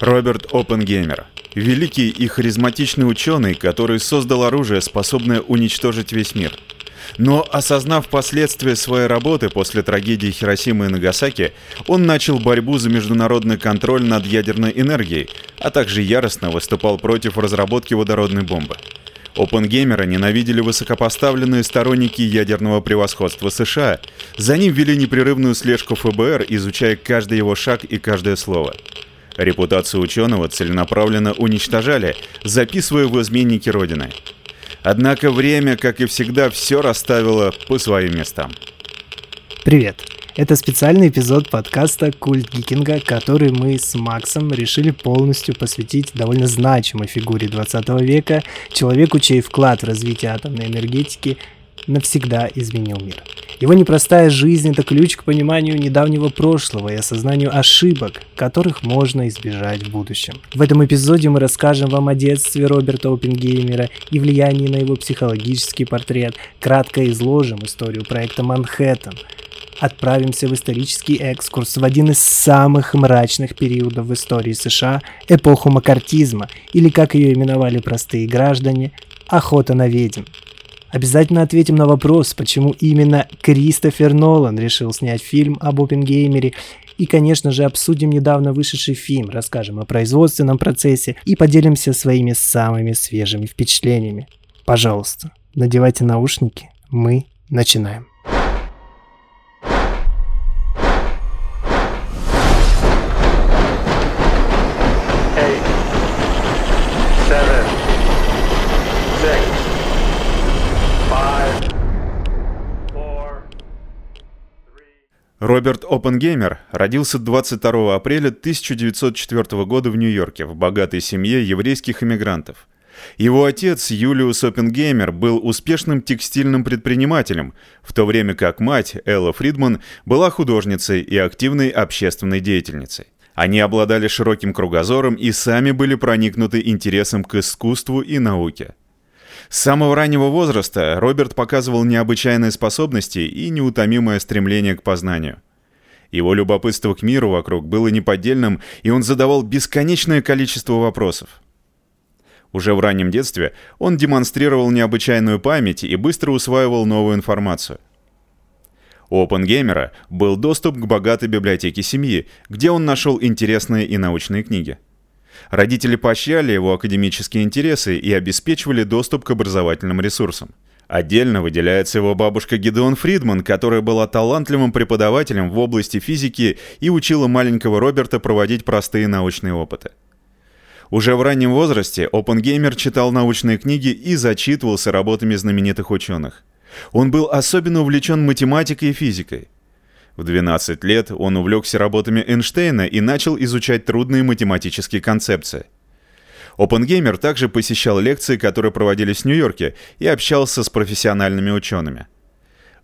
Роберт Оппенгеймер. Великий и харизматичный ученый, который создал оружие, способное уничтожить весь мир. Но осознав последствия своей работы после трагедии Хиросимы и Нагасаки, он начал борьбу за международный контроль над ядерной энергией, а также яростно выступал против разработки водородной бомбы. Опенгеймера ненавидели высокопоставленные сторонники ядерного превосходства США. За ним вели непрерывную слежку ФБР, изучая каждый его шаг и каждое слово. Репутацию ученого целенаправленно уничтожали, записывая в изменники Родины. Однако время, как и всегда, все расставило по своим местам. Привет! Это специальный эпизод подкаста «Культ Гикинга», который мы с Максом решили полностью посвятить довольно значимой фигуре 20 века, человеку, чей вклад в развитие атомной энергетики навсегда изменил мир. Его непростая жизнь – это ключ к пониманию недавнего прошлого и осознанию ошибок, которых можно избежать в будущем. В этом эпизоде мы расскажем вам о детстве Роберта Оппенгеймера и влиянии на его психологический портрет, кратко изложим историю проекта «Манхэттен», отправимся в исторический экскурс в один из самых мрачных периодов в истории США – эпоху макартизма, или как ее именовали простые граждане – охота на ведьм. Обязательно ответим на вопрос, почему именно Кристофер Нолан решил снять фильм об Опенгеймере. И, конечно же, обсудим недавно вышедший фильм, расскажем о производственном процессе и поделимся своими самыми свежими впечатлениями. Пожалуйста, надевайте наушники, мы начинаем. Роберт Оппенгеймер родился 22 апреля 1904 года в Нью-Йорке в богатой семье еврейских иммигрантов. Его отец, Юлиус Оппенгеймер, был успешным текстильным предпринимателем, в то время как мать, Элла Фридман, была художницей и активной общественной деятельницей. Они обладали широким кругозором и сами были проникнуты интересом к искусству и науке. С самого раннего возраста Роберт показывал необычайные способности и неутомимое стремление к познанию. Его любопытство к миру вокруг было неподдельным, и он задавал бесконечное количество вопросов. Уже в раннем детстве он демонстрировал необычайную память и быстро усваивал новую информацию. У Опенгеймера был доступ к богатой библиотеке семьи, где он нашел интересные и научные книги. Родители поощряли его академические интересы и обеспечивали доступ к образовательным ресурсам. Отдельно выделяется его бабушка Гидеон Фридман, которая была талантливым преподавателем в области физики и учила маленького Роберта проводить простые научные опыты. Уже в раннем возрасте Опенгеймер читал научные книги и зачитывался работами знаменитых ученых. Он был особенно увлечен математикой и физикой. В 12 лет он увлекся работами Эйнштейна и начал изучать трудные математические концепции. Опенгеймер также посещал лекции, которые проводились в Нью-Йорке, и общался с профессиональными учеными.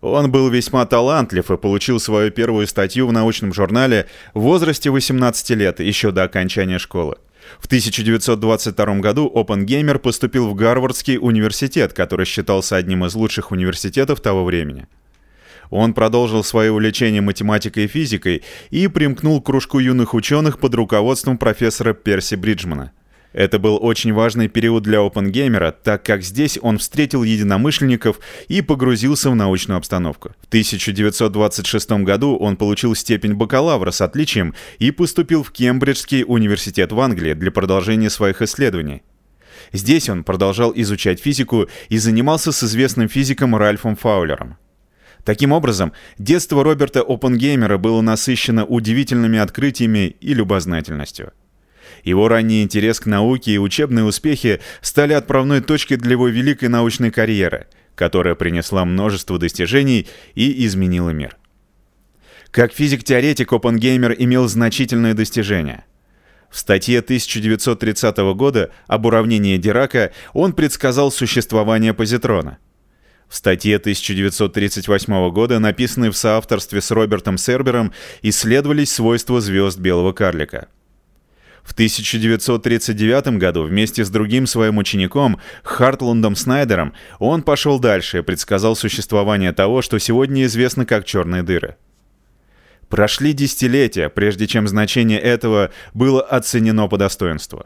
Он был весьма талантлив и получил свою первую статью в научном журнале в возрасте 18 лет, еще до окончания школы. В 1922 году Опенгеймер поступил в Гарвардский университет, который считался одним из лучших университетов того времени. Он продолжил свое увлечение математикой и физикой и примкнул к кружку юных ученых под руководством профессора Перси Бриджмана. Это был очень важный период для Опенгеймера, так как здесь он встретил единомышленников и погрузился в научную обстановку. В 1926 году он получил степень бакалавра с отличием и поступил в Кембриджский университет в Англии для продолжения своих исследований. Здесь он продолжал изучать физику и занимался с известным физиком Ральфом Фаулером. Таким образом, детство Роберта Опенгеймера было насыщено удивительными открытиями и любознательностью. Его ранний интерес к науке и учебные успехи стали отправной точкой для его великой научной карьеры, которая принесла множество достижений и изменила мир. Как физик-теоретик Опенгеймер имел значительные достижения. В статье 1930 года об уравнении Дирака он предсказал существование позитрона – в статье 1938 года, написанной в соавторстве с Робертом Сербером, исследовались свойства звезд белого карлика. В 1939 году вместе с другим своим учеником, Хартландом Снайдером, он пошел дальше и предсказал существование того, что сегодня известно как черные дыры. Прошли десятилетия, прежде чем значение этого было оценено по достоинству.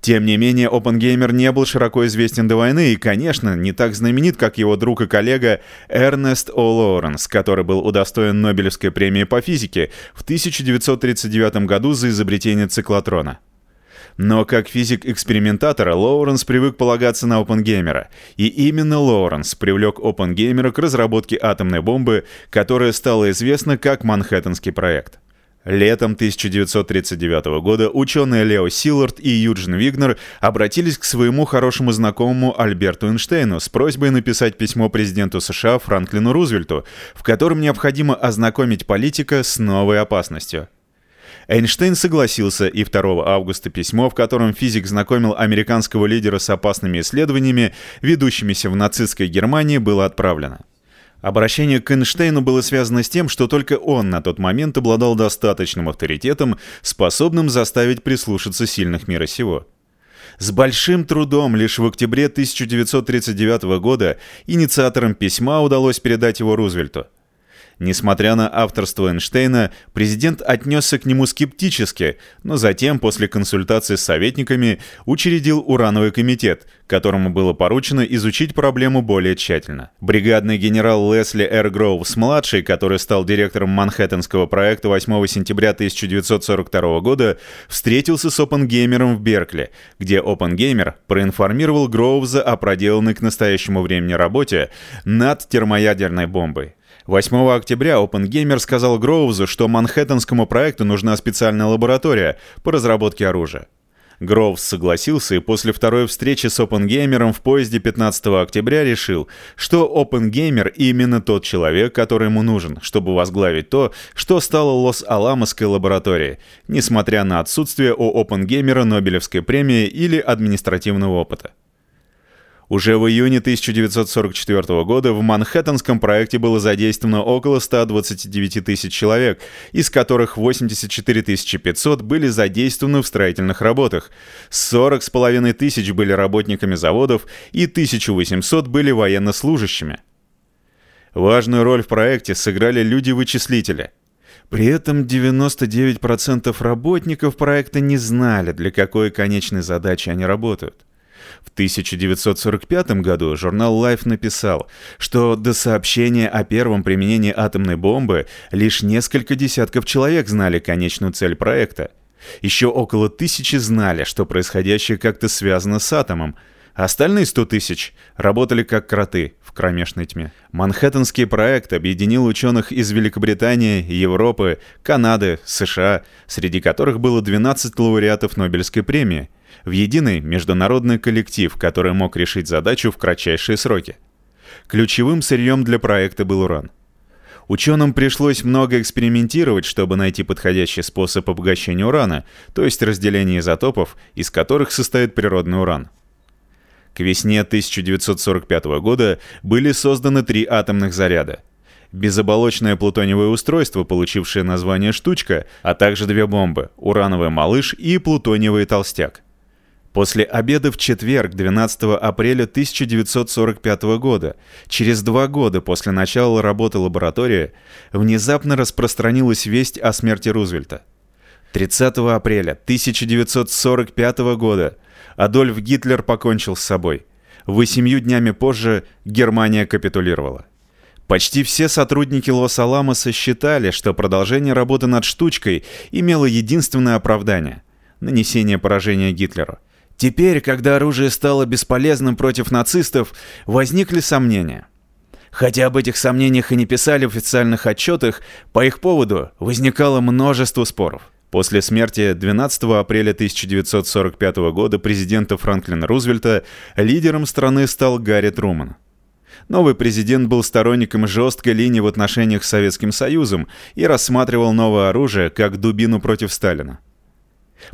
Тем не менее, Опенгеймер не был широко известен до войны и, конечно, не так знаменит, как его друг и коллега Эрнест О. Лоуренс, который был удостоен Нобелевской премии по физике в 1939 году за изобретение циклотрона. Но как физик-экспериментатор Лоуренс привык полагаться на Опенгеймера, и именно Лоуренс привлек Опенгеймера к разработке атомной бомбы, которая стала известна как Манхэттенский проект. Летом 1939 года ученые Лео Силлард и Юджин Вигнер обратились к своему хорошему знакомому Альберту Эйнштейну с просьбой написать письмо президенту США Франклину Рузвельту, в котором необходимо ознакомить политика с новой опасностью. Эйнштейн согласился, и 2 августа письмо, в котором физик знакомил американского лидера с опасными исследованиями, ведущимися в нацистской Германии, было отправлено. Обращение к Эйнштейну было связано с тем, что только он на тот момент обладал достаточным авторитетом, способным заставить прислушаться сильных мира сего. С большим трудом лишь в октябре 1939 года инициаторам письма удалось передать его Рузвельту – Несмотря на авторство Эйнштейна, президент отнесся к нему скептически, но затем, после консультации с советниками, учредил урановый комитет, которому было поручено изучить проблему более тщательно. Бригадный генерал Лесли Р. Гроувс-младший, который стал директором Манхэттенского проекта 8 сентября 1942 года, встретился с Опенгеймером в Беркли, где Опенгеймер проинформировал Гроувза о проделанной к настоящему времени работе над термоядерной бомбой. 8 октября Опенгеймер сказал Гроузу, что Манхэттенскому проекту нужна специальная лаборатория по разработке оружия. Гроувс согласился и после второй встречи с Опенгеймером в поезде 15 октября решил, что Опенгеймер именно тот человек, который ему нужен, чтобы возглавить то, что стало Лос-Аламосской лабораторией, несмотря на отсутствие у Опенгеймера Нобелевской премии или административного опыта. Уже в июне 1944 года в Манхэттенском проекте было задействовано около 129 тысяч человек, из которых 84 500 были задействованы в строительных работах, 40,5 тысяч были работниками заводов и 1800 были военнослужащими. Важную роль в проекте сыграли люди-вычислители – при этом 99% работников проекта не знали, для какой конечной задачи они работают. В 1945 году журнал Life написал, что до сообщения о первом применении атомной бомбы лишь несколько десятков человек знали конечную цель проекта. Еще около тысячи знали, что происходящее как-то связано с атомом, остальные 100 тысяч работали как кроты в кромешной тьме. Манхэттенский проект объединил ученых из Великобритании, Европы, Канады, США, среди которых было 12 лауреатов Нобелевской премии – в единый международный коллектив, который мог решить задачу в кратчайшие сроки. Ключевым сырьем для проекта был уран. Ученым пришлось много экспериментировать, чтобы найти подходящий способ обогащения урана, то есть разделение изотопов, из которых состоит природный уран. К весне 1945 года были созданы три атомных заряда – безоболочное плутониевое устройство, получившее название «штучка», а также две бомбы – урановый малыш и плутониевый толстяк. После обеда в четверг, 12 апреля 1945 года, через два года после начала работы лаборатории, внезапно распространилась весть о смерти Рузвельта. 30 апреля 1945 года Адольф Гитлер покончил с собой. Восемью днями позже Германия капитулировала. Почти все сотрудники Лос-Аламоса считали, что продолжение работы над штучкой имело единственное оправдание – нанесение поражения Гитлеру – Теперь, когда оружие стало бесполезным против нацистов, возникли сомнения. Хотя об этих сомнениях и не писали в официальных отчетах, по их поводу возникало множество споров. После смерти 12 апреля 1945 года президента Франклина Рузвельта лидером страны стал Гарри Труман. Новый президент был сторонником жесткой линии в отношениях с Советским Союзом и рассматривал новое оружие как дубину против Сталина.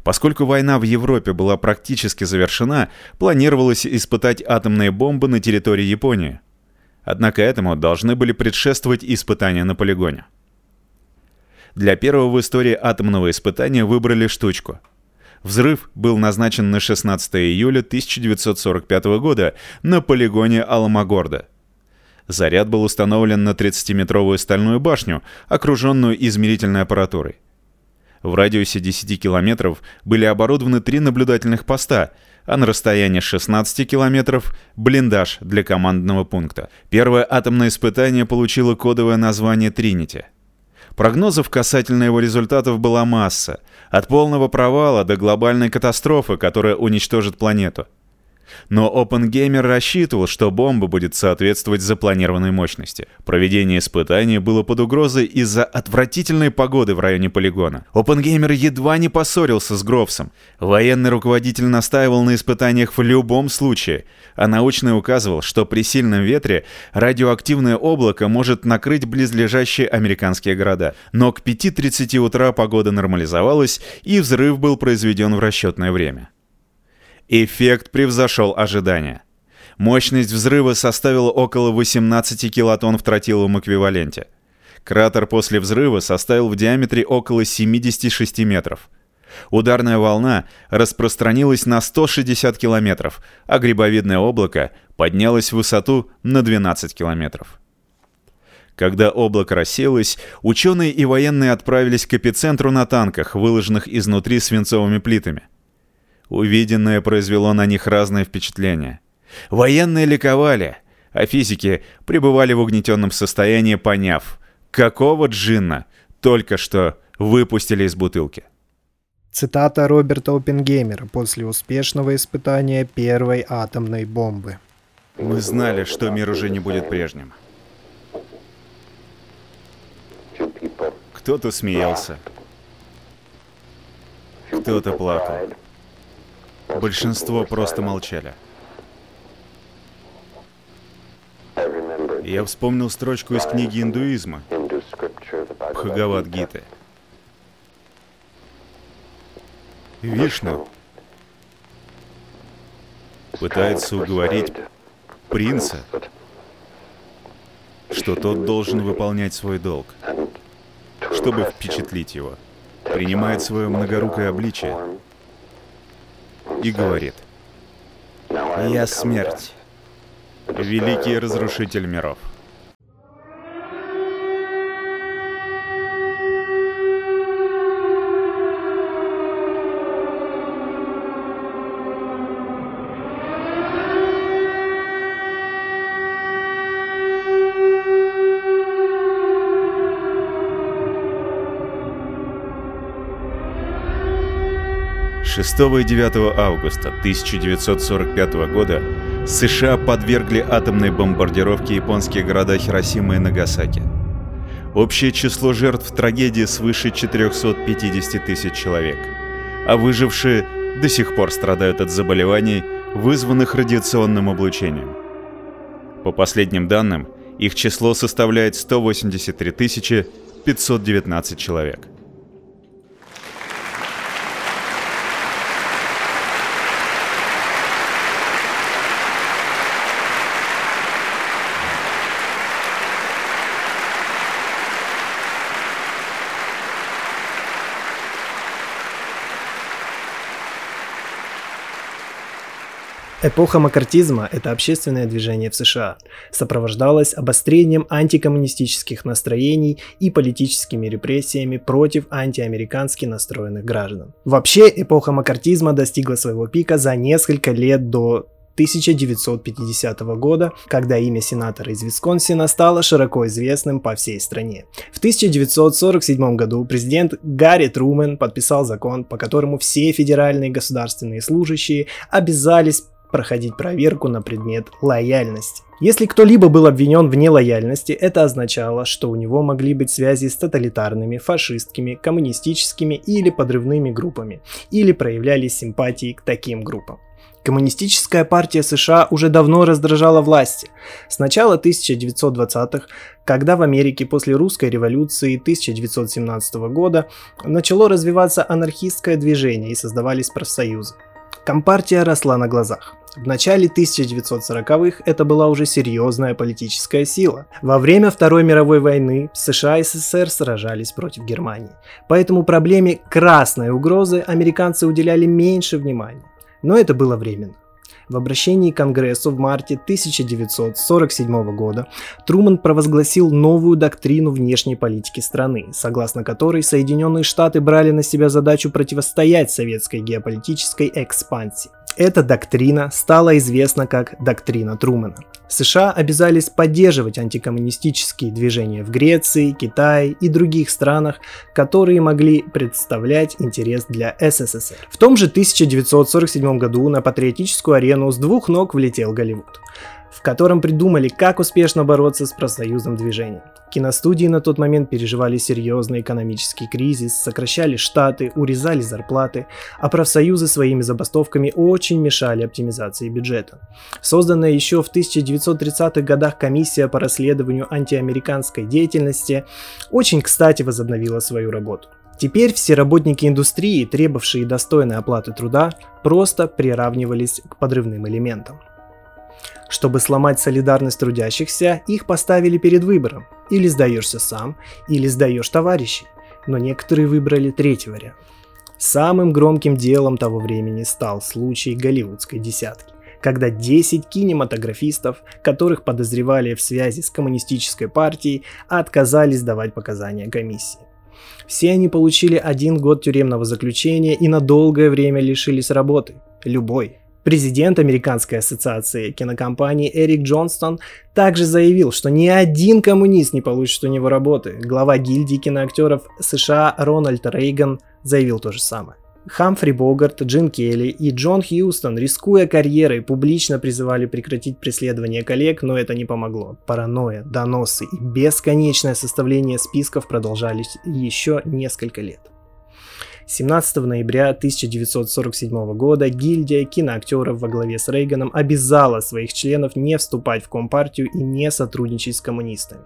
Поскольку война в Европе была практически завершена, планировалось испытать атомные бомбы на территории Японии. Однако этому должны были предшествовать испытания на полигоне. Для первого в истории атомного испытания выбрали штучку. Взрыв был назначен на 16 июля 1945 года на полигоне Аламагорда. Заряд был установлен на 30-метровую стальную башню, окруженную измерительной аппаратурой. В радиусе 10 километров были оборудованы три наблюдательных поста, а на расстоянии 16 километров — блиндаж для командного пункта. Первое атомное испытание получило кодовое название «Тринити». Прогнозов касательно его результатов была масса, от полного провала до глобальной катастрофы, которая уничтожит планету. Но OpenGamer рассчитывал, что бомба будет соответствовать запланированной мощности. Проведение испытаний было под угрозой из-за отвратительной погоды в районе полигона. OpenGamer едва не поссорился с Грофсом. Военный руководитель настаивал на испытаниях в любом случае, а научный указывал, что при сильном ветре радиоактивное облако может накрыть близлежащие американские города. Но к 5.30 утра погода нормализовалась, и взрыв был произведен в расчетное время. Эффект превзошел ожидания. Мощность взрыва составила около 18 килотонн в тротиловом эквиваленте. Кратер после взрыва составил в диаметре около 76 метров. Ударная волна распространилась на 160 километров, а грибовидное облако поднялось в высоту на 12 километров. Когда облако рассеялось, ученые и военные отправились к эпицентру на танках, выложенных изнутри свинцовыми плитами – Увиденное произвело на них разное впечатление. Военные ликовали, а физики пребывали в угнетенном состоянии, поняв, какого джинна только что выпустили из бутылки. Цитата Роберта Оппенгеймера после успешного испытания первой атомной бомбы. Мы знали, что мир уже не будет прежним. Кто-то смеялся, кто-то плакал. Большинство просто молчали. Я вспомнил строчку из книги индуизма Бхагавад-гиты. Вишну пытается уговорить принца, что тот должен выполнять свой долг, чтобы впечатлить его. Принимает свое многорукое обличие, и говорит, «Я смерть, великий разрушитель миров». «6 и 9 августа 1945 года США подвергли атомной бомбардировке японские города Хиросима и Нагасаки. Общее число жертв трагедии свыше 450 тысяч человек, а выжившие до сих пор страдают от заболеваний, вызванных радиационным облучением. По последним данным, их число составляет 183 519 человек. Эпоха макартизма – это общественное движение в США. Сопровождалось обострением антикоммунистических настроений и политическими репрессиями против антиамерикански настроенных граждан. Вообще, эпоха макартизма достигла своего пика за несколько лет до 1950 года, когда имя сенатора из Висконсина стало широко известным по всей стране. В 1947 году президент Гарри Трумен подписал закон, по которому все федеральные государственные служащие обязались проходить проверку на предмет лояльности. Если кто-либо был обвинен в нелояльности, это означало, что у него могли быть связи с тоталитарными, фашистскими, коммунистическими или подрывными группами, или проявлялись симпатии к таким группам. Коммунистическая партия США уже давно раздражала власти. С начала 1920-х, когда в Америке после русской революции 1917 года начало развиваться анархистское движение и создавались профсоюзы. Компартия росла на глазах. В начале 1940-х это была уже серьезная политическая сила. Во время Второй мировой войны США и СССР сражались против Германии. Поэтому проблеме красной угрозы американцы уделяли меньше внимания. Но это было временно. В обращении к Конгрессу в марте 1947 года Труман провозгласил новую доктрину внешней политики страны, согласно которой Соединенные Штаты брали на себя задачу противостоять советской геополитической экспансии. Эта доктрина стала известна как доктрина Трумана. США обязались поддерживать антикоммунистические движения в Греции, Китае и других странах, которые могли представлять интерес для СССР. В том же 1947 году на патриотическую арену с двух ног влетел Голливуд в котором придумали, как успешно бороться с профсоюзным движением. Киностудии на тот момент переживали серьезный экономический кризис, сокращали штаты, урезали зарплаты, а профсоюзы своими забастовками очень мешали оптимизации бюджета. Созданная еще в 1930-х годах комиссия по расследованию антиамериканской деятельности очень кстати возобновила свою работу. Теперь все работники индустрии, требовавшие достойной оплаты труда, просто приравнивались к подрывным элементам. Чтобы сломать солидарность трудящихся, их поставили перед выбором. Или сдаешься сам, или сдаешь товарищей. Но некоторые выбрали третий вариант. Самым громким делом того времени стал случай голливудской десятки когда 10 кинематографистов, которых подозревали в связи с коммунистической партией, отказались давать показания комиссии. Все они получили один год тюремного заключения и на долгое время лишились работы. Любой, Президент Американской ассоциации кинокомпаний Эрик Джонстон также заявил, что ни один коммунист не получит у него работы. Глава гильдии киноактеров США Рональд Рейган заявил то же самое. Хамфри Богарт, Джин Келли и Джон Хьюстон, рискуя карьерой, публично призывали прекратить преследование коллег, но это не помогло. Паранойя, доносы и бесконечное составление списков продолжались еще несколько лет. 17 ноября 1947 года гильдия киноактеров во главе с Рейганом обязала своих членов не вступать в Компартию и не сотрудничать с коммунистами.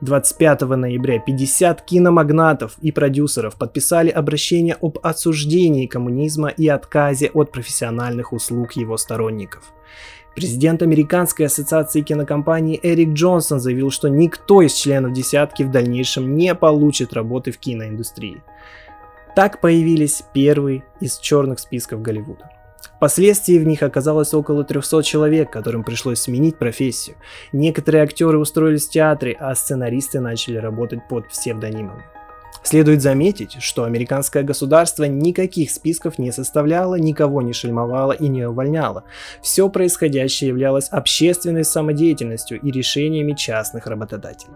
25 ноября 50 киномагнатов и продюсеров подписали обращение об осуждении коммунизма и отказе от профессиональных услуг его сторонников. Президент Американской ассоциации кинокомпаний Эрик Джонсон заявил, что никто из членов десятки в дальнейшем не получит работы в киноиндустрии. Так появились первые из черных списков Голливуда. Впоследствии в них оказалось около 300 человек, которым пришлось сменить профессию. Некоторые актеры устроились в театре, а сценаристы начали работать под псевдонимами. Следует заметить, что американское государство никаких списков не составляло, никого не шельмовало и не увольняло. Все происходящее являлось общественной самодеятельностью и решениями частных работодателей.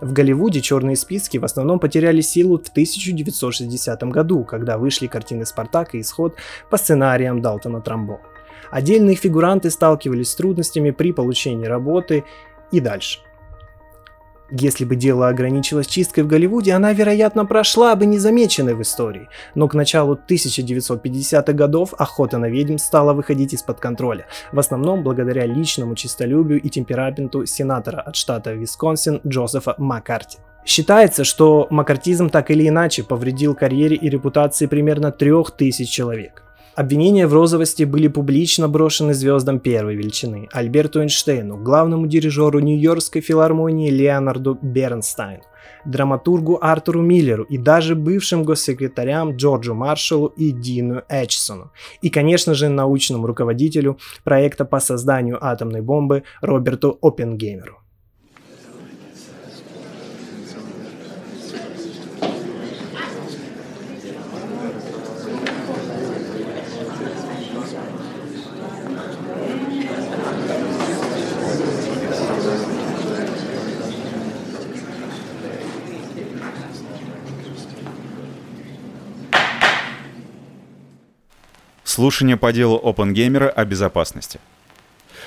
В Голливуде черные списки в основном потеряли силу в 1960 году, когда вышли картины «Спартак» и «Исход» по сценариям Далтона Трамбо. Отдельные фигуранты сталкивались с трудностями при получении работы и дальше. Если бы дело ограничилось чисткой в Голливуде, она, вероятно, прошла бы незамеченной в истории. Но к началу 1950-х годов охота на ведьм стала выходить из-под контроля. В основном благодаря личному честолюбию и темпераменту сенатора от штата Висконсин Джозефа Маккарти. Считается, что маккартизм так или иначе повредил карьере и репутации примерно трех тысяч человек. Обвинения в розовости были публично брошены звездам первой величины Альберту Эйнштейну, главному дирижеру Нью-Йоркской филармонии Леонарду Бернстайну, драматургу Артуру Миллеру и даже бывшим госсекретарям Джорджу Маршалу и Дину Эчсону. И, конечно же, научному руководителю проекта по созданию атомной бомбы Роберту Оппенгеймеру. Слушания по делу Опенгеймера о безопасности.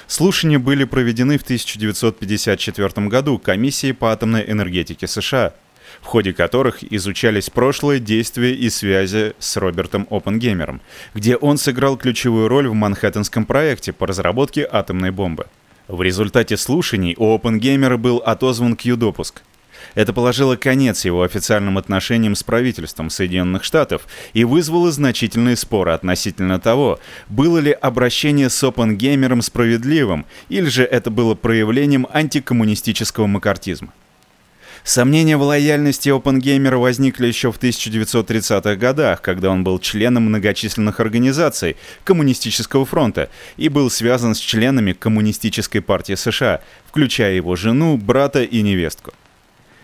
Слушания были проведены в 1954 году Комиссией по атомной энергетике США, в ходе которых изучались прошлые действия и связи с Робертом Опенгеймером, где он сыграл ключевую роль в Манхэттенском проекте по разработке атомной бомбы. В результате слушаний у Опенгеймера был отозван Q-допуск – это положило конец его официальным отношениям с правительством Соединенных Штатов и вызвало значительные споры относительно того, было ли обращение с Оппенгеймером справедливым, или же это было проявлением антикоммунистического макартизма. Сомнения в лояльности Опенгеймера возникли еще в 1930-х годах, когда он был членом многочисленных организаций Коммунистического фронта и был связан с членами Коммунистической партии США, включая его жену, брата и невестку.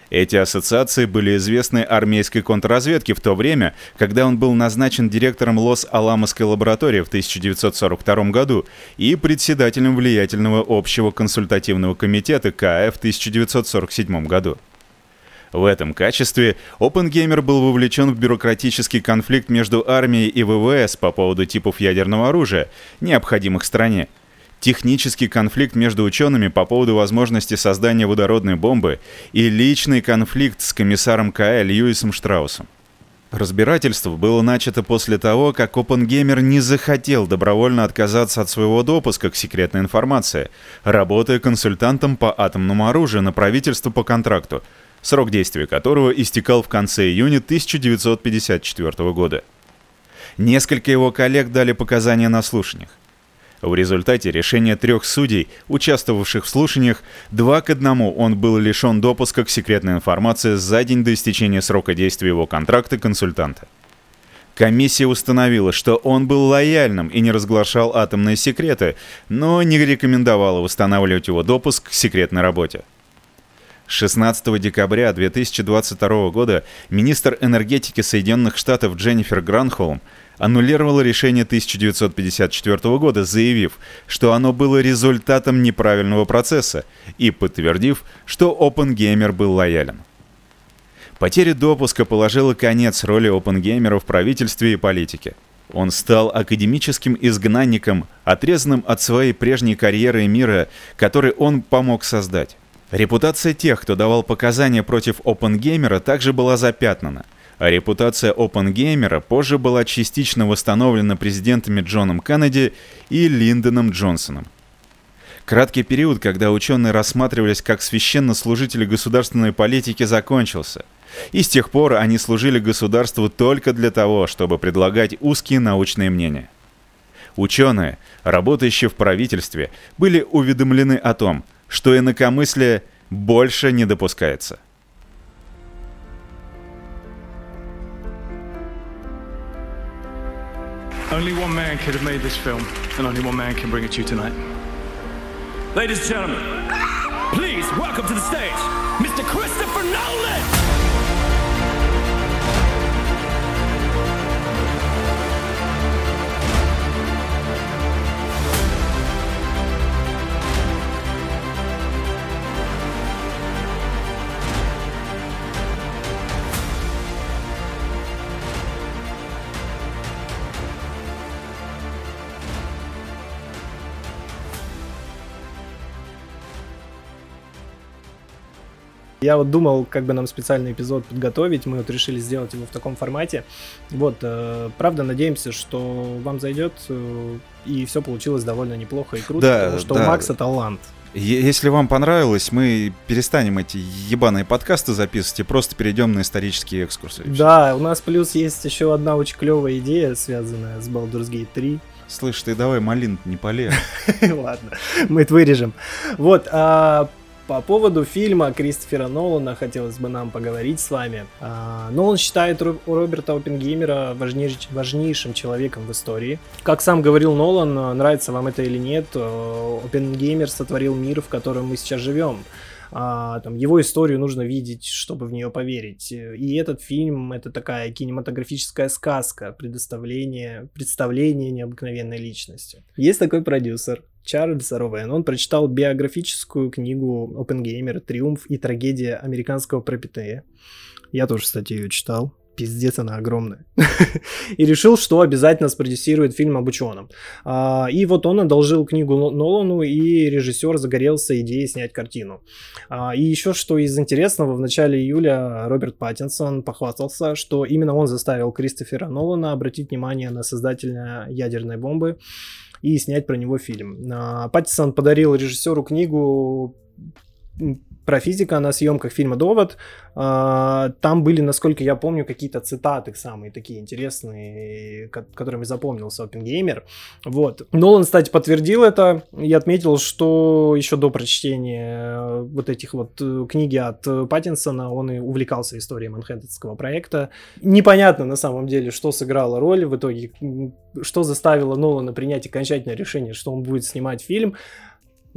Эти ассоциации были известны армейской контрразведке в то время, когда он был назначен директором Лос-Аламосской лаборатории в 1942 году и председателем влиятельного общего консультативного комитета КАЭ в 1947 году. В этом качестве Опенгеймер был вовлечен в бюрократический конфликт между армией и ВВС по поводу типов ядерного оружия, необходимых стране, технический конфликт между учеными по поводу возможности создания водородной бомбы и личный конфликт с комиссаром КАЭ Льюисом Штраусом. Разбирательство было начато после того, как Опенгеймер не захотел добровольно отказаться от своего допуска к секретной информации, работая консультантом по атомному оружию на правительство по контракту, срок действия которого истекал в конце июня 1954 года. Несколько его коллег дали показания на слушаниях. В результате решения трех судей, участвовавших в слушаниях, два к одному он был лишен допуска к секретной информации за день до истечения срока действия его контракта консультанта. Комиссия установила, что он был лояльным и не разглашал атомные секреты, но не рекомендовала восстанавливать его допуск к секретной работе. 16 декабря 2022 года министр энергетики Соединенных Штатов Дженнифер Гранхолм аннулировала решение 1954 года, заявив, что оно было результатом неправильного процесса и подтвердив, что OpenGamer был лоялен. Потеря допуска положила конец роли OpenGamer в правительстве и политике. Он стал академическим изгнанником, отрезанным от своей прежней карьеры и мира, который он помог создать. Репутация тех, кто давал показания против OpenGamer, также была запятнана – а репутация OpenGamer позже была частично восстановлена президентами Джоном Кеннеди и Линдоном Джонсоном. Краткий период, когда ученые рассматривались как священнослужители государственной политики, закончился. И с тех пор они служили государству только для того, чтобы предлагать узкие научные мнения. Ученые, работающие в правительстве, были уведомлены о том, что инакомыслие больше не допускается. Only one man could have made this film, and only one man can bring it to you tonight. Ladies and gentlemen, please welcome to the stage, Я вот думал, как бы нам специальный эпизод подготовить, мы вот решили сделать его в таком формате. Вот, э, правда, надеемся, что вам зайдет, э, и все получилось довольно неплохо и круто, да, потому что да. у Макса талант. Если вам понравилось, мы перестанем эти ебаные подкасты записывать и просто перейдем на исторические экскурсы. Да, у нас плюс есть еще одна очень клевая идея, связанная с Baldur's Gate 3. Слышь, ты давай малин не полез. Ладно, мы это вырежем. Вот, а по поводу фильма Кристофера Нолана хотелось бы нам поговорить с вами. А, Нолан считает Роберта Оппенгеймера важнейш, важнейшим человеком в истории. Как сам говорил Нолан, нравится вам это или нет, э, Оппенгеймер сотворил мир, в котором мы сейчас живем а, там, его историю нужно видеть, чтобы в нее поверить. И этот фильм — это такая кинематографическая сказка, предоставление, представление необыкновенной личности. Есть такой продюсер, Чарльз Ровен. Он прочитал биографическую книгу Опенгеймер «Триумф и трагедия американского Пропитея». Я тоже, кстати, ее читал пиздец она огромная. и решил, что обязательно спродюсирует фильм об ученом. А, и вот он одолжил книгу Нолану, и режиссер загорелся идеей снять картину. А, и еще что из интересного, в начале июля Роберт Паттинсон похвастался, что именно он заставил Кристофера Нолана обратить внимание на создателя ядерной бомбы и снять про него фильм. А, Паттинсон подарил режиссеру книгу про физика на съемках фильма «Довод». А, там были, насколько я помню, какие-то цитаты самые такие интересные, которыми запомнился Оппенгеймер. Вот. Нолан, кстати, подтвердил это и отметил, что еще до прочтения вот этих вот э, книги от Паттинсона он и увлекался историей Манхэттенского проекта. Непонятно на самом деле, что сыграло роль в итоге, что заставило Нолана принять окончательное решение, что он будет снимать фильм.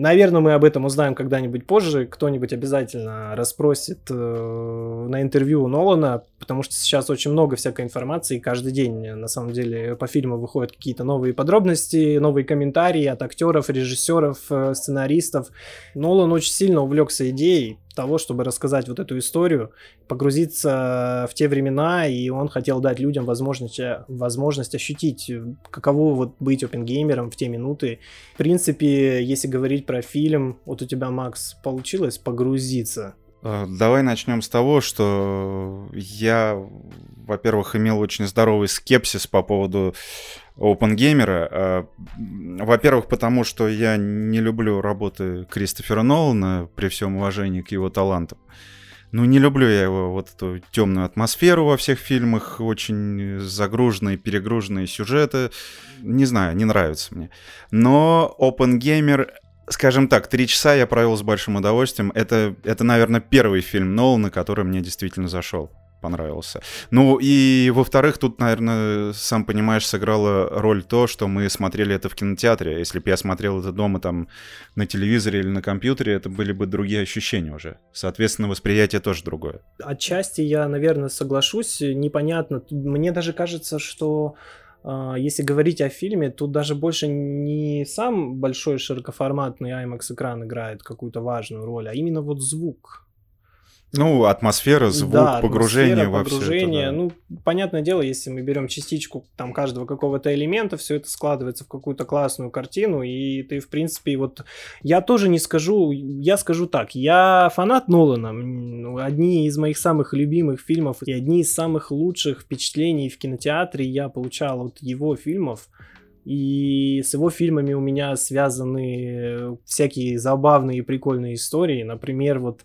Наверное, мы об этом узнаем когда-нибудь позже. Кто-нибудь обязательно расспросит э, на интервью у Нолана, потому что сейчас очень много всякой информации. Каждый день, на самом деле, по фильму выходят какие-то новые подробности, новые комментарии от актеров, режиссеров, э, сценаристов. Нолан очень сильно увлекся идеей того, чтобы рассказать вот эту историю, погрузиться в те времена, и он хотел дать людям возможность, возможность ощутить, каково вот быть опенгеймером в те минуты. В принципе, если говорить про фильм, вот у тебя, Макс, получилось погрузиться э, Давай начнем с того, что я, во-первых, имел очень здоровый скепсис по поводу опенгеймера. Э, во-первых, потому что я не люблю работы Кристофера Нолана при всем уважении к его талантам. Ну, не люблю я его вот эту темную атмосферу во всех фильмах, очень загруженные, перегруженные сюжеты. Не знаю, не нравится мне. Но Опенгеймер скажем так, три часа я провел с большим удовольствием. Это, это, наверное, первый фильм Нолана, который мне действительно зашел понравился. Ну и, во-вторых, тут, наверное, сам понимаешь, сыграла роль то, что мы смотрели это в кинотеатре. Если бы я смотрел это дома там на телевизоре или на компьютере, это были бы другие ощущения уже. Соответственно, восприятие тоже другое. Отчасти я, наверное, соглашусь. Непонятно. Мне даже кажется, что а, если говорить о фильме, тут даже больше не сам большой широкоформатный IMAX экран играет какую-то важную роль, а именно вот звук. Ну, атмосфера, звук, да, погружение во погружение. все это. Да. Ну, понятное дело, если мы берем частичку там каждого какого-то элемента, все это складывается в какую-то классную картину, и ты, в принципе, вот... Я тоже не скажу, я скажу так, я фанат Нолана, ну, одни из моих самых любимых фильмов и одни из самых лучших впечатлений в кинотеатре я получал от его фильмов, и с его фильмами у меня связаны всякие забавные и прикольные истории. Например, вот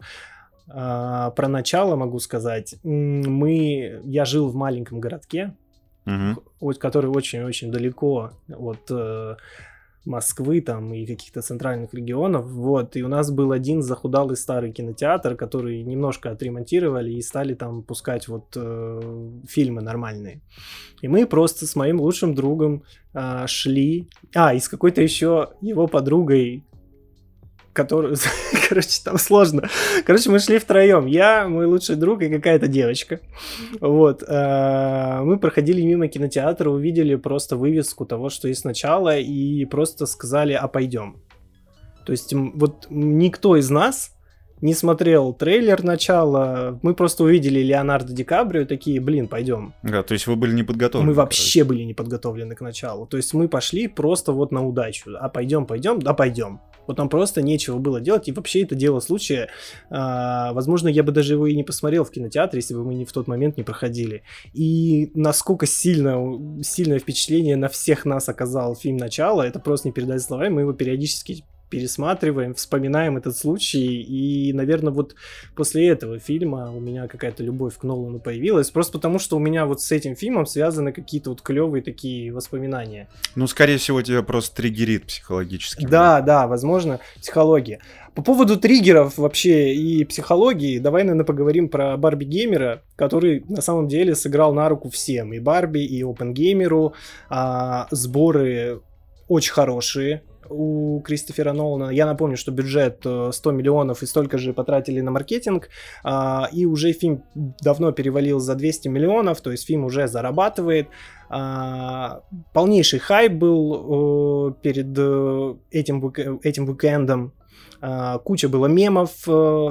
про начало могу сказать. Мы, я жил в маленьком городке, угу. который очень-очень далеко от э, Москвы там и каких-то центральных регионов. Вот, и у нас был один захудалый старый кинотеатр, который немножко отремонтировали и стали там пускать вот э, фильмы нормальные. И мы просто с моим лучшим другом э, шли, а, и с какой-то еще его подругой которую, короче, там сложно. Короче, мы шли втроем. Я, мой лучший друг и какая-то девочка. Вот. Э, мы проходили мимо кинотеатра, увидели просто вывеску того, что есть сначала, и просто сказали, а пойдем. То есть вот никто из нас не смотрел трейлер начала, мы просто увидели Леонардо Ди Каприо, такие, блин, пойдем. Да, то есть вы были не подготовлены. Мы вообще были не подготовлены к началу. То есть мы пошли просто вот на удачу. А пойдем, пойдем, да пойдем. Вот там просто нечего было делать, и вообще это дело случая. А, возможно, я бы даже его и не посмотрел в кинотеатре, если бы мы не в тот момент не проходили. И насколько сильно, сильное впечатление на всех нас оказал фильм «Начало», это просто не передать словами, мы его периодически пересматриваем, вспоминаем этот случай, и, наверное, вот после этого фильма у меня какая-то любовь к Нолану появилась, просто потому что у меня вот с этим фильмом связаны какие-то вот клевые такие воспоминания. Ну, скорее всего, тебя просто триггерит психологически. Да, да, возможно, психология. По поводу триггеров вообще и психологии, давай, наверное, поговорим про Барби Геймера, который на самом деле сыграл на руку всем, и Барби, и Опенгеймеру, а, сборы очень хорошие, у Кристофера Нолана. Я напомню, что бюджет 100 э, миллионов и столько же потратили на маркетинг, а, и уже фильм давно перевалил за 200 миллионов, то есть фильм уже зарабатывает. А, полнейший хайп был э, перед э, этим, этим уикендом. А, куча было мемов,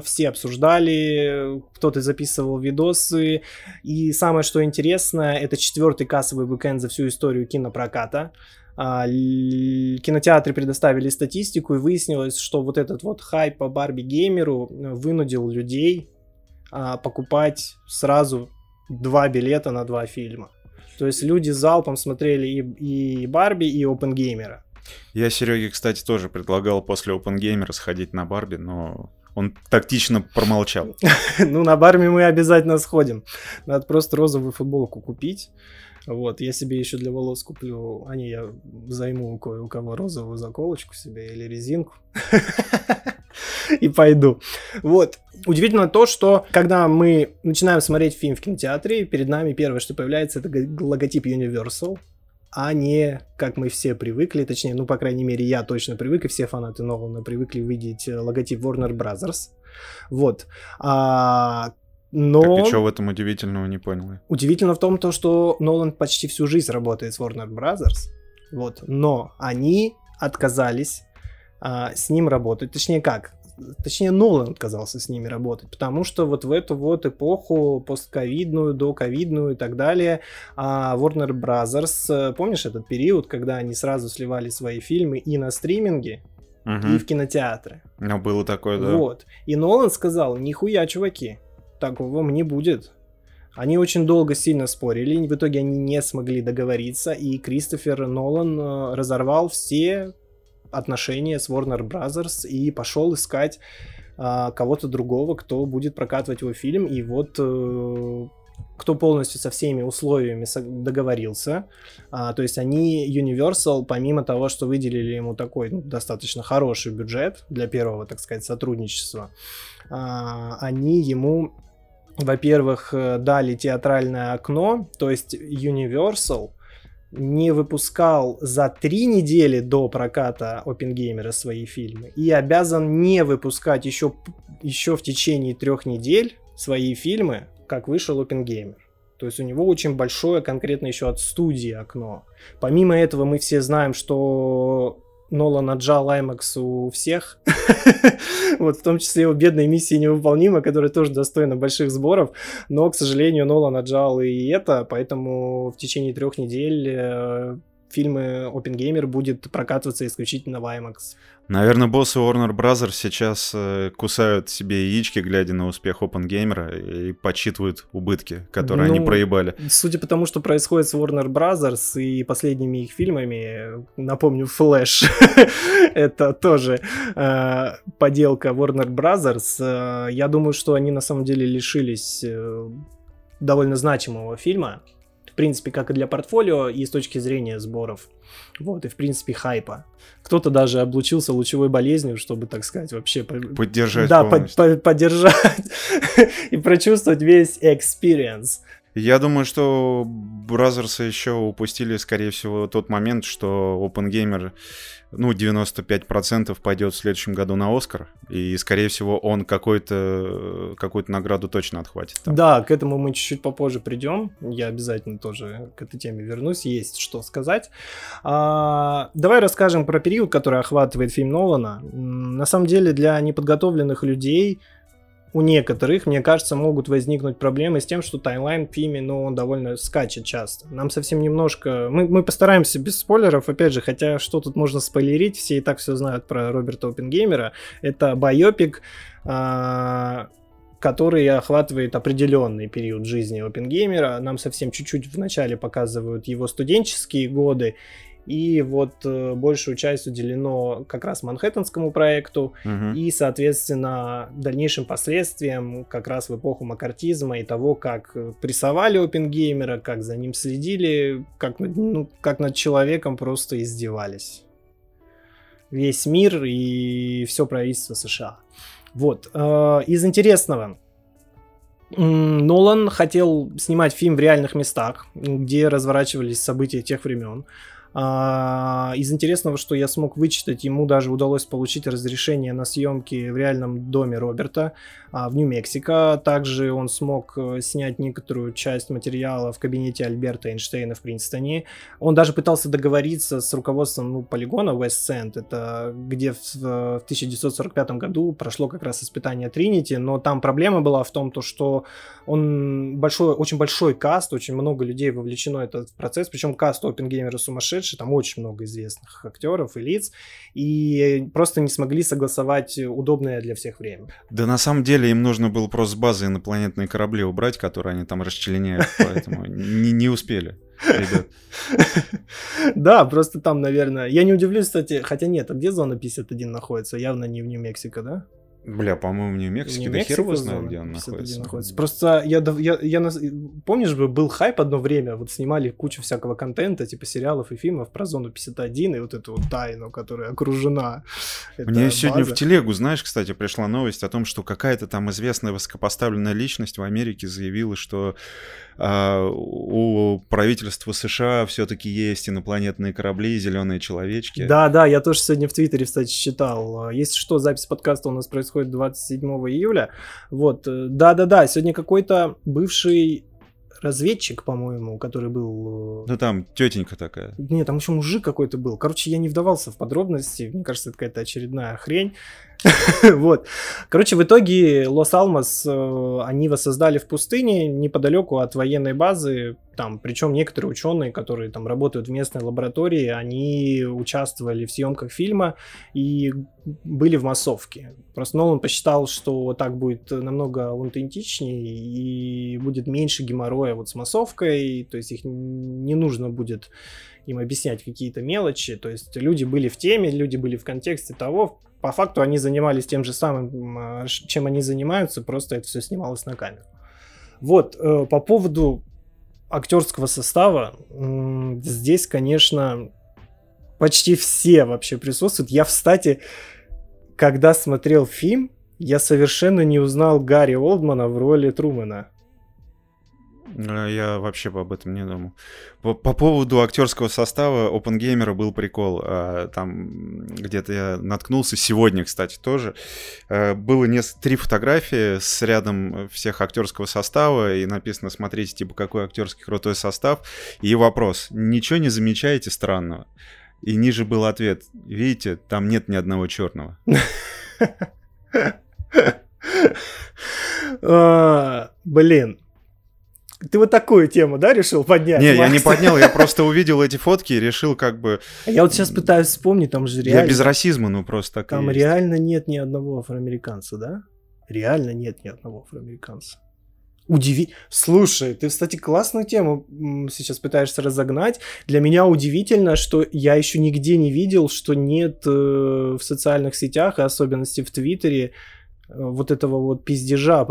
все обсуждали, кто-то записывал видосы. И самое, что интересно, это четвертый кассовый уикенд за всю историю кинопроката кинотеатры предоставили статистику и выяснилось, что вот этот вот хайп по Барби геймеру э, вынудил людей а, покупать сразу два билета на два фильма. То есть люди залпом смотрели и, и Барби, и Опенгеймера. Я Сереге, кстати, тоже предлагал после Опенгеймера сходить на Барби, но Он тактично промолчал. Ну, на барме мы обязательно сходим. Надо просто розовую футболку купить. Вот, я себе еще для волос куплю, а не, я займу у кое-у-кого розовую заколочку себе или резинку. И пойду. Вот. Удивительно то, что когда мы начинаем смотреть фильм в кинотеатре, перед нами первое, что появляется, это логотип Universal а не как мы все привыкли, точнее, ну, по крайней мере, я точно привык, и все фанаты Нолана привыкли видеть э, логотип Warner Brothers. Вот. А, но... Так и что в этом удивительного, не понял? Удивительно в том, то, что Нолан почти всю жизнь работает с Warner Brothers, вот, но они отказались а, с ним работать. Точнее как, точнее Нолан отказался с ними работать, потому что вот в эту вот эпоху постковидную, доковидную и так далее, а Warner Brothers, э, помнишь этот период, когда они сразу сливали свои фильмы и на стриминге, угу. и в кинотеатры. Ну, было такое, да. Вот. И Нолан сказал, нихуя, чуваки, такого не будет. Они очень долго сильно спорили, в итоге они не смогли договориться, и Кристофер Нолан э, разорвал все отношения с Warner Brothers и пошел искать а, кого-то другого, кто будет прокатывать его фильм. И вот э, кто полностью со всеми условиями договорился. А, то есть они, Universal, помимо того, что выделили ему такой ну, достаточно хороший бюджет для первого, так сказать, сотрудничества, а, они ему, во-первых, э, дали театральное окно, то есть Universal не выпускал за три недели до проката Опенгеймера свои фильмы и обязан не выпускать еще, еще в течение трех недель свои фильмы, как вышел Опенгеймер. То есть у него очень большое конкретно еще от студии окно. Помимо этого мы все знаем, что Нолан отжал IMAX у всех. вот в том числе его бедная миссия невыполнима, которая тоже достойна больших сборов. Но, к сожалению, Нолан отжал и это, поэтому в течение трех недель э, фильмы Gamer будет прокатываться исключительно в IMAX. Наверное, боссы Warner Bros. сейчас э, кусают себе яички, глядя на успех OpenGamer, и подсчитывают убытки, которые ну, они проебали. Судя по тому, что происходит с Warner Bros. и последними их фильмами, напомню, Flash, это тоже э, поделка Warner Bros., э, я думаю, что они на самом деле лишились э, довольно значимого фильма, в принципе, как и для портфолио, и с точки зрения сборов. Вот, и в принципе хайпа. Кто-то даже облучился лучевой болезнью, чтобы, так сказать, вообще... Поддержать Да, под, под, поддержать и прочувствовать весь experience. Я думаю, что Бразерсы еще упустили, скорее всего, тот момент, что OpenGamer, ну, 95% пойдет в следующем году на Оскар, и, скорее всего, он какой-то, какую-то награду точно отхватит. Там. Да, к этому мы чуть-чуть попозже придем. Я обязательно тоже к этой теме вернусь, есть что сказать. А, давай расскажем про период, который охватывает фильм Нолана. На самом деле, для неподготовленных людей у некоторых, мне кажется, могут возникнуть проблемы с тем, что таймлайн в фильме, ну, он довольно скачет часто. Нам совсем немножко... Мы, мы постараемся без спойлеров, опять же, хотя что тут можно спойлерить, все и так все знают про Роберта Оппенгеймера. Это байопик, а, который охватывает определенный период жизни Оппенгеймера. Нам совсем чуть-чуть вначале показывают его студенческие годы, и вот э, большую часть уделено как раз Манхэттенскому проекту угу. и, соответственно, дальнейшим последствиям как раз в эпоху макартизма и того, как э, прессовали Опенгеймера, как за ним следили, как, ну, как над человеком просто издевались. Весь мир и все правительство США. Вот. Э, из интересного. Нолан хотел снимать фильм в реальных местах, где разворачивались события тех времен. А, из интересного, что я смог вычитать, ему даже удалось получить разрешение на съемки в реальном доме Роберта а, в Нью-Мексико. Также он смог э, снять некоторую часть материала в кабинете Альберта Эйнштейна в Принстоне. Он даже пытался договориться с руководством ну, полигона End, это где в, в 1945 году прошло как раз испытание Тринити, но там проблема была в том, то, что он большой, очень большой каст, очень много людей вовлечено в этот процесс, причем каст Опенгеймера сумасшедший, там очень много известных актеров и лиц, и просто не смогли согласовать удобное для всех время. Да на самом деле им нужно было просто с базы инопланетные корабли убрать, которые они там расчленяют, поэтому не, не успели. Ребят. Да, просто там, наверное... Я не удивлюсь, кстати, хотя нет, а где зона 51 находится? Явно не в Нью-Мексико, да? Бля, по-моему, не в Мексике, да хер его знает, где он находится. находится. Просто я, я, я, помнишь, был хайп одно время, вот снимали кучу всякого контента, типа сериалов и фильмов про зону 51 и вот эту вот тайну, которая окружена. Мне сегодня в телегу, знаешь, кстати, пришла новость о том, что какая-то там известная высокопоставленная личность в Америке заявила, что у правительства США все-таки есть инопланетные корабли, зеленые человечки. Да, да, я тоже сегодня в Твиттере, кстати, читал. Если что, запись подкаста у нас происходит 27 июля. Вот, э, да-да-да, сегодня какой-то бывший разведчик, по-моему, который был... Э, ну там тетенька такая. Нет, там еще мужик какой-то был. Короче, я не вдавался в подробности. Мне кажется, это какая-то очередная хрень. вот. Короче, в итоге Лос-Алмас э, они воссоздали в пустыне неподалеку от военной базы. Там, причем некоторые ученые, которые там работают в местной лаборатории, они участвовали в съемках фильма и были в массовке. Просто Нолан посчитал, что так будет намного аутентичнее и будет меньше геморроя вот с массовкой, то есть их не нужно будет им объяснять какие-то мелочи, то есть люди были в теме, люди были в контексте того, по факту они занимались тем же самым, а, чем они занимаются, просто это все снималось на камеру. Вот, э, по поводу актерского состава, здесь, конечно, почти все вообще присутствуют. Я, кстати, когда смотрел фильм, я совершенно не узнал Гарри Олдмана в роли Трумана. Э, я вообще об этом не думал. По, по поводу актерского состава OpenGamer был прикол. А, там где-то я наткнулся сегодня, кстати, тоже. Э, было несколько, три фотографии с рядом всех актерского состава, и написано, смотрите, типа, какой актерский крутой состав. И вопрос, ничего не замечаете странного? И ниже был ответ, видите, там нет ни одного черного. А, блин, ты вот такую тему, да, решил поднять? Не, Макс? я не поднял, я просто увидел эти фотки и решил как бы... Я вот сейчас пытаюсь вспомнить, там же реально... Я без расизма, ну просто так Там реально нет ни одного афроамериканца, да? Реально нет ни одного афроамериканца. Удиви... Слушай, ты, кстати, классную тему сейчас пытаешься разогнать. Для меня удивительно, что я еще нигде не видел, что нет э, в социальных сетях, и особенности в Твиттере, вот этого вот пиздежа,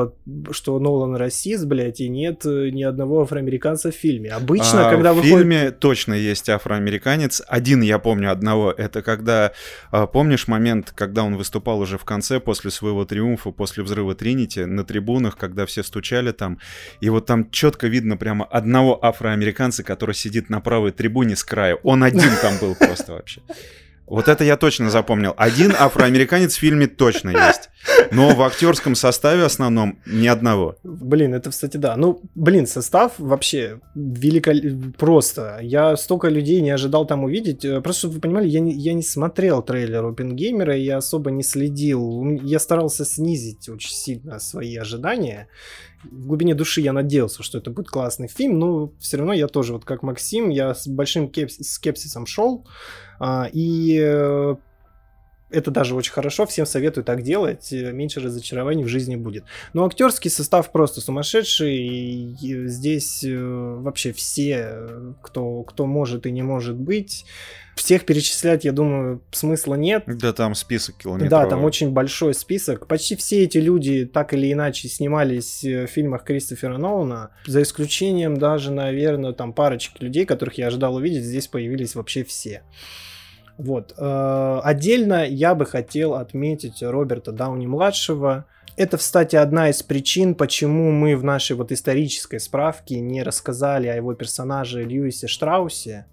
что Нолан расист, блядь, и нет э, ни одного афроамериканца в фильме. Обычно, а, когда в выходит... фильме точно есть афроамериканец. Один я помню одного. Это когда, а, помнишь момент, когда он выступал уже в конце, после своего триумфа, после взрыва Тринити, на трибунах, когда все стучали там, и вот там четко видно прямо одного афроамериканца, который сидит на правой трибуне с краю. Он один там был просто вообще. Вот это я точно запомнил. Один афроамериканец в фильме точно есть. Но в актерском составе основном ни одного. Блин, это, кстати, да. Ну, блин, состав вообще великолепный. Просто. Я столько людей не ожидал там увидеть. Э, просто, чтобы вы понимали, я не, я не смотрел трейлер Опенгеймера, я особо не следил. Я старался снизить очень сильно свои ожидания в глубине души я надеялся, что это будет классный фильм, но все равно я тоже, вот как Максим, я с большим скепсисом шел, а, и э, это даже очень хорошо, всем советую так делать, э, меньше разочарований в жизни будет. Но актерский состав просто сумасшедший, и здесь э, вообще все, кто, кто может и не может быть, всех перечислять, я думаю, смысла нет. Да, там список километров. Да, там очень большой список. Почти все эти люди так или иначе снимались в фильмах Кристофера Нолана. За исключением даже, наверное, там парочки людей, которых я ожидал увидеть, здесь появились вообще все. Вот. Э, отдельно я бы хотел отметить Роберта Дауни-младшего. Это, кстати, одна из причин, почему мы в нашей вот исторической справке не рассказали о его персонаже Льюисе Штраусе.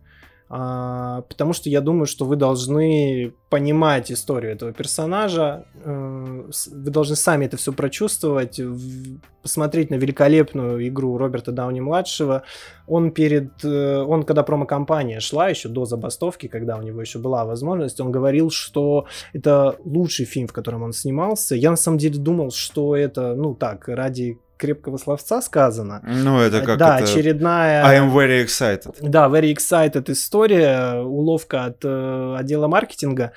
А, потому что я думаю, что вы должны понимать историю этого персонажа, э, вы должны сами это все прочувствовать, посмотреть на великолепную игру Роберта Дауни-младшего. Он перед, э, он когда промо-компания шла еще до забастовки, когда у него еще была возможность, он говорил, что это лучший фильм, в котором он снимался. Я на самом деле думал, что это, ну так, ради крепкого словца сказано. Ну, это как Да, это... очередная... I am very excited. Да, very excited история, уловка от э, отдела маркетинга.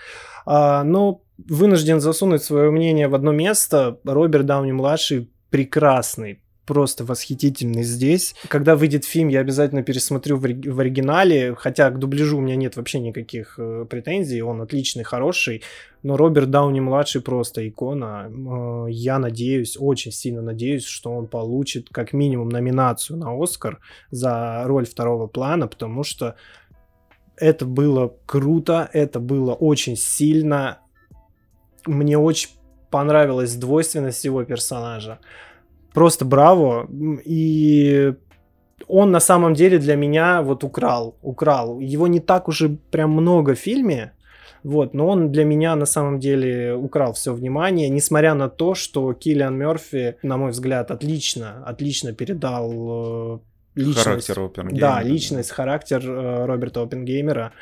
А, но вынужден засунуть свое мнение в одно место. Роберт Дауни-младший прекрасный, просто восхитительный здесь. Когда выйдет фильм, я обязательно пересмотрю в, оригинале, хотя к дубляжу у меня нет вообще никаких э, претензий, он отличный, хороший, но Роберт Дауни-младший просто икона. Э, я надеюсь, очень сильно надеюсь, что он получит как минимум номинацию на Оскар за роль второго плана, потому что это было круто, это было очень сильно. Мне очень понравилась двойственность его персонажа. Просто браво. И он на самом деле для меня вот украл, украл. Его не так уже прям много в фильме, вот, но он для меня на самом деле украл все внимание, несмотря на то, что Киллиан Мерфи, на мой взгляд, отлично, отлично передал э, личность. Характер Опенгеймера. Да, личность, характер э, Роберта Опенгеймера.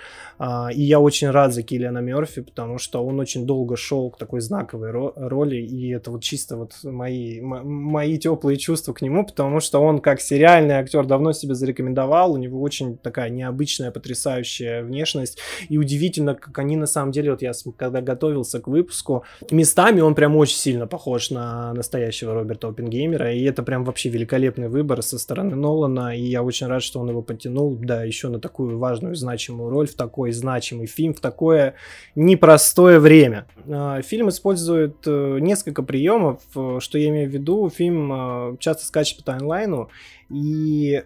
А, и я очень рад за Киллиана Мерфи, потому что он очень долго шел к такой знаковой ро- роли, и это вот чисто вот мои, мои теплые чувства к нему, потому что он как сериальный актер давно себя зарекомендовал, у него очень такая необычная, потрясающая внешность, и удивительно, как они на самом деле, вот я когда готовился к выпуску, местами он прям очень сильно похож на настоящего Роберта Опенгеймера, и это прям вообще великолепный выбор со стороны Нолана, и я очень рад, что он его подтянул, да, еще на такую важную, значимую роль в такой значимый фильм в такое непростое время. А, фильм использует э, несколько приемов, э, что я имею в виду. Фильм э, часто скачет по таймлайну, и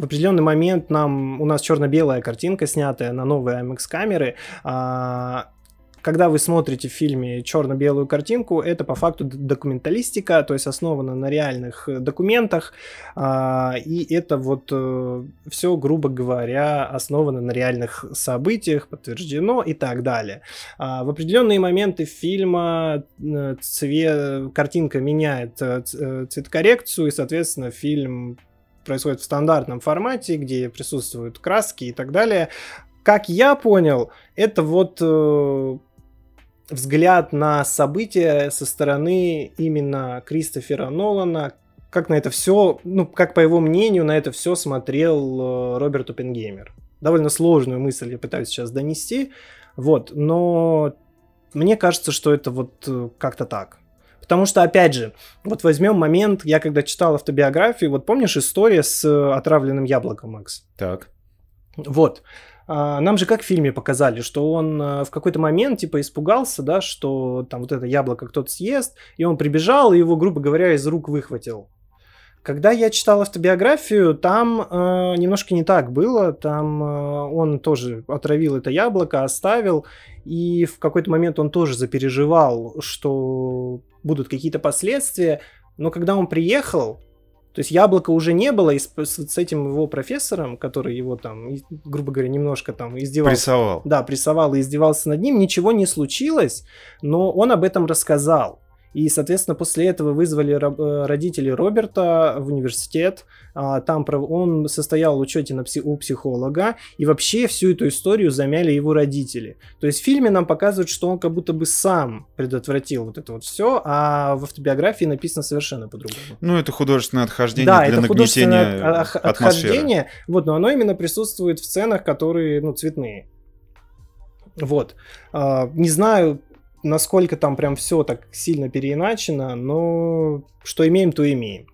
в определенный момент нам у нас черно-белая картинка, снятая на новые IMAX камеры, а, когда вы смотрите в фильме черно-белую картинку, это по факту документалистика, то есть основана на реальных э, документах, а, и это вот э, все, грубо говоря, основано на реальных событиях, подтверждено и так далее. А, в определенные моменты фильма э, цвет, картинка меняет цветокоррекцию, и, соответственно, фильм происходит в стандартном формате, где присутствуют краски и так далее. Как я понял, это вот взгляд на события со стороны именно Кристофера Нолана, как на это все, ну, как по его мнению, на это все смотрел э, Роберт Оппенгеймер. Довольно сложную мысль я пытаюсь сейчас донести, вот, но мне кажется, что это вот э, как-то так. Потому что, опять же, вот возьмем момент, я когда читал автобиографию, вот помнишь история с э, отравленным яблоком, Макс? Так. Вот. А, нам же как в фильме показали, что он э, в какой-то момент типа испугался, да, что там вот это яблоко кто-то съест, и он прибежал и его, грубо говоря, из рук выхватил. Когда я читал автобиографию, там э, немножко не так было. Там э, он тоже отравил это яблоко, оставил, и в какой-то момент он тоже запереживал, что будут какие-то последствия. Но когда он приехал, то есть яблока уже не было, и с, с, этим его профессором, который его там, грубо говоря, немножко там издевался. Прессовал. Да, прессовал и издевался над ним, ничего не случилось, но он об этом рассказал. И, соответственно, после этого вызвали э, родители Роберта в университет. А, там он состоял в учете на пси- у психолога. И вообще всю эту историю замяли его родители. То есть в фильме нам показывают, что он как будто бы сам предотвратил вот это вот все, а в автобиографии написано совершенно по-другому. Ну, это художественное отхождение да, для это нагнетения от, отхождение. Вот, но оно именно присутствует в сценах, которые, ну, цветные. Вот. А, не знаю, насколько там прям все так сильно переиначено, но что имеем, то имеем.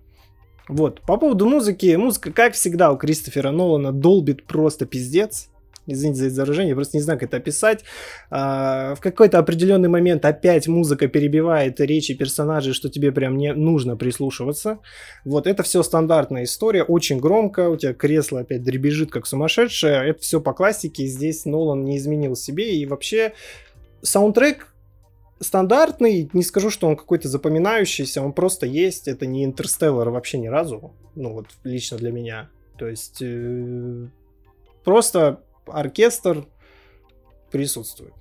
Вот, по поводу музыки, музыка, как всегда, у Кристофера Нолана долбит просто пиздец. Извините за изображение, я просто не знаю, как это описать. А, в какой-то определенный момент опять музыка перебивает речи персонажей, что тебе прям не нужно прислушиваться. Вот, это все стандартная история, очень громко, у тебя кресло опять дребезжит как сумасшедшее. Это все по классике, здесь Нолан не изменил себе, и вообще саундтрек стандартный, не скажу, что он какой-то запоминающийся, он просто есть, это не Интерстеллар вообще ни разу, ну вот лично для меня. То есть э, просто оркестр присутствует.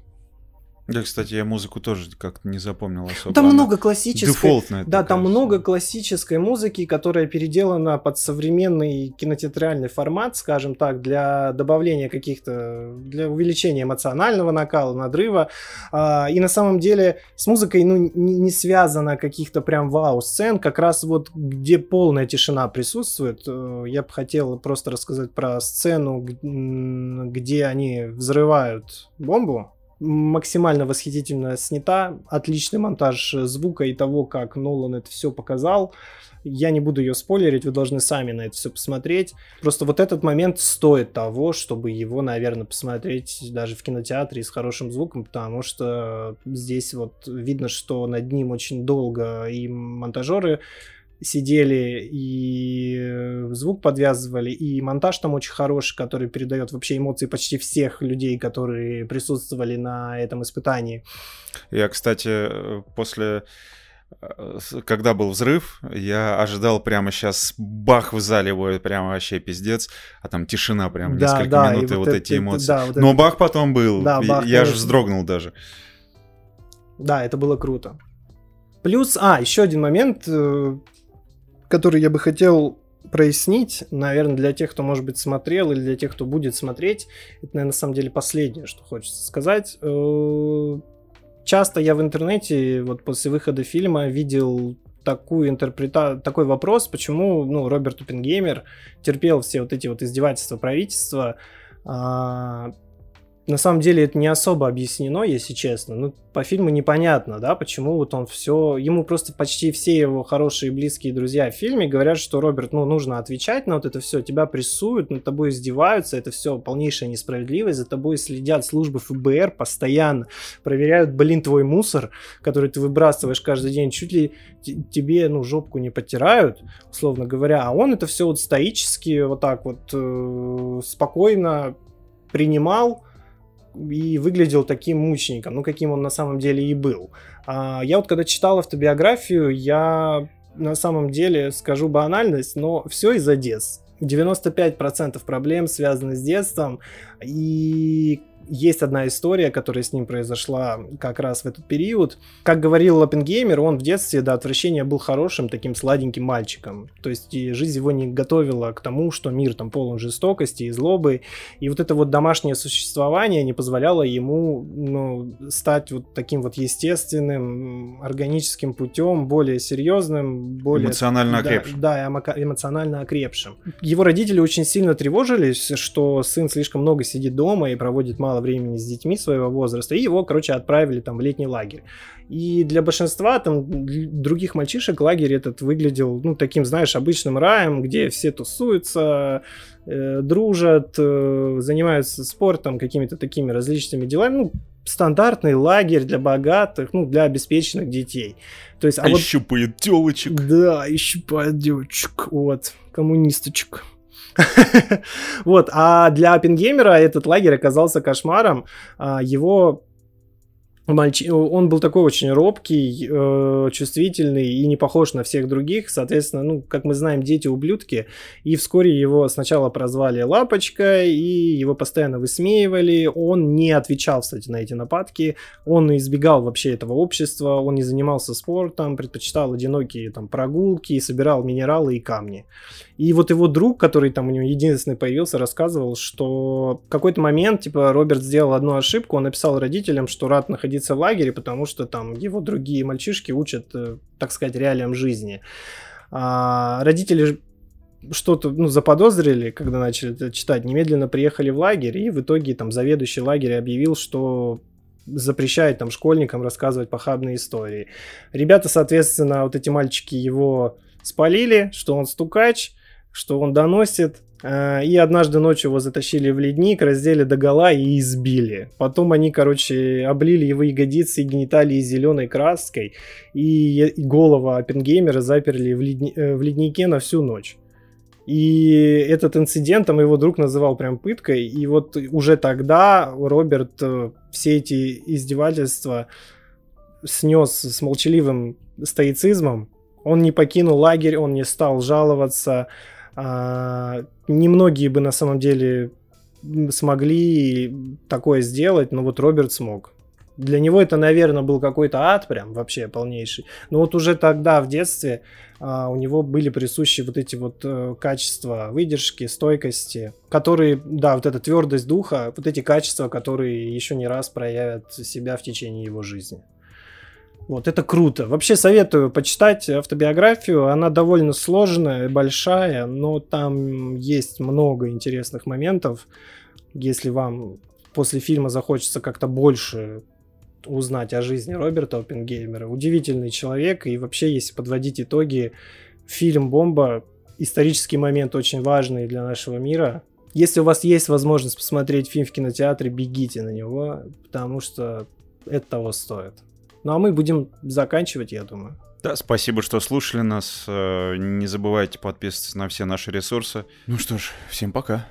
Да, кстати, я музыку тоже как-то не запомнил особо. Там много классической. Дефолтная. Да, там много классической музыки, которая переделана под современный кинотеатральный формат, скажем так, для добавления каких-то, для увеличения эмоционального накала, надрыва. А, и на самом деле с музыкой, ну, не, не связано каких-то прям вау-сцен, как раз вот где полная тишина присутствует. Э, я бы хотел просто рассказать про сцену, где они взрывают бомбу максимально восхитительно снята, отличный монтаж звука и того, как Нолан это все показал. Я не буду ее спойлерить, вы должны сами на это все посмотреть. Просто вот этот момент стоит того, чтобы его, наверное, посмотреть даже в кинотеатре с хорошим звуком, потому что здесь вот видно, что над ним очень долго и монтажеры сидели и звук подвязывали, и монтаж там очень хороший, который передает вообще эмоции почти всех людей, которые присутствовали на этом испытании. Я, кстати, после Э, когда был взрыв, я ожидал прямо сейчас бах в зале его, прямо вообще пиздец, а там тишина прям да, несколько да, минут и, вот, вот эти эмоции. Да, вот Но это... бах потом был, да, бах, я же вздрогнул даже. Да, это было круто. Плюс, а, еще один момент, э, который я бы хотел прояснить, наверное, для тех, кто, может быть, смотрел, или для тех, кто будет смотреть, это, наверное, на самом деле последнее, что хочется сказать. Э, часто я в интернете вот после выхода фильма видел такую интерпрета... такой вопрос, почему ну, Роберт Оппенгеймер терпел все вот эти вот издевательства правительства, а, на самом деле это не особо объяснено, если честно. Ну, по фильму непонятно, да, почему вот он все... Ему просто почти все его хорошие близкие друзья в фильме говорят, что, Роберт, ну, нужно отвечать на вот это все, тебя прессуют, над тобой издеваются, это все полнейшая несправедливость, за тобой следят службы ФБР постоянно, проверяют, блин, твой мусор, который ты выбрасываешь каждый день, чуть ли тебе, ну, жопку не потирают, условно говоря, а он это все вот стоически, вот так вот э, спокойно принимал, и выглядел таким мучеником, ну, каким он на самом деле и был. А, я вот когда читал автобиографию, я на самом деле скажу банальность, но все из-за детства. 95% проблем связаны с детством, и есть одна история, которая с ним произошла как раз в этот период. Как говорил Лаппенгеймер, он в детстве до отвращения был хорошим, таким сладеньким мальчиком. То есть и жизнь его не готовила к тому, что мир там полон жестокости и злобы. И вот это вот домашнее существование не позволяло ему ну, стать вот таким вот естественным, органическим путем, более серьезным, более... Эмоционально окрепшим. Да, да, эмоционально окрепшим. Его родители очень сильно тревожились, что сын слишком много сидит дома и проводит мало мало времени с детьми своего возраста, и его, короче, отправили там в летний лагерь. И для большинства там других мальчишек лагерь этот выглядел, ну, таким, знаешь, обычным раем, где все тусуются, э, дружат, э, занимаются спортом, какими-то такими различными делами, ну, стандартный лагерь для богатых, ну, для обеспеченных детей. То есть, а, а вот... щупает телочек. Да, и щупает девочек, вот, коммунисточек. Вот, а для Оппенгеймера этот лагерь оказался кошмаром. А, его Мальч... Он был такой очень робкий, э, чувствительный и не похож на всех других. Соответственно, ну, как мы знаем, дети ублюдки. И вскоре его сначала прозвали Лапочка, и его постоянно высмеивали. Он не отвечал, кстати, на эти нападки. Он избегал вообще этого общества. Он не занимался спортом, предпочитал одинокие там прогулки, собирал минералы и камни. И вот его друг, который там у него единственный появился, рассказывал, что в какой-то момент, типа, Роберт сделал одну ошибку. Он написал родителям, что рад находиться в лагере, потому что там его другие мальчишки учат, э, так сказать, реалиям жизни. А родители что-то ну, заподозрили, когда начали это читать, немедленно приехали в лагерь, и в итоге там заведующий лагеря объявил, что запрещает там школьникам рассказывать похабные истории. Ребята, соответственно, вот эти мальчики его спалили, что он стукач, что он доносит, Э, и однажды ночью его затащили в ледник, раздели до гола и избили. Потом они, короче, облили его ягодицы и гениталии зеленой краской. И голову Оппенгеймера заперли в, ледни... Э, в леднике на всю ночь. И этот инцидент там его друг называл прям пыткой. И вот уже тогда Роберт э, все эти издевательства снес с молчаливым стоицизмом. Он не покинул лагерь, он не стал жаловаться. А, немногие бы на самом деле смогли такое сделать, но вот Роберт смог. Для него это, наверное, был какой-то ад прям вообще полнейший. Но вот уже тогда, в детстве, а, у него были присущи вот эти вот э, качества выдержки, стойкости, которые, да, вот эта твердость духа, вот эти качества, которые еще не раз проявят себя в течение его жизни. Вот, это круто. Вообще советую почитать автобиографию. Она довольно сложная, большая, но там есть много интересных моментов. Если вам после фильма захочется как-то больше узнать о жизни Роберта Оппенгеймера. Удивительный человек, и вообще, если подводить итоги, фильм «Бомба» — исторический момент очень важный для нашего мира. Если у вас есть возможность посмотреть фильм в кинотеатре, бегите на него, потому что это того стоит. Ну а мы будем заканчивать, я думаю. Да, спасибо, что слушали нас. Э, не забывайте подписываться на все наши ресурсы. Ну что ж, всем пока.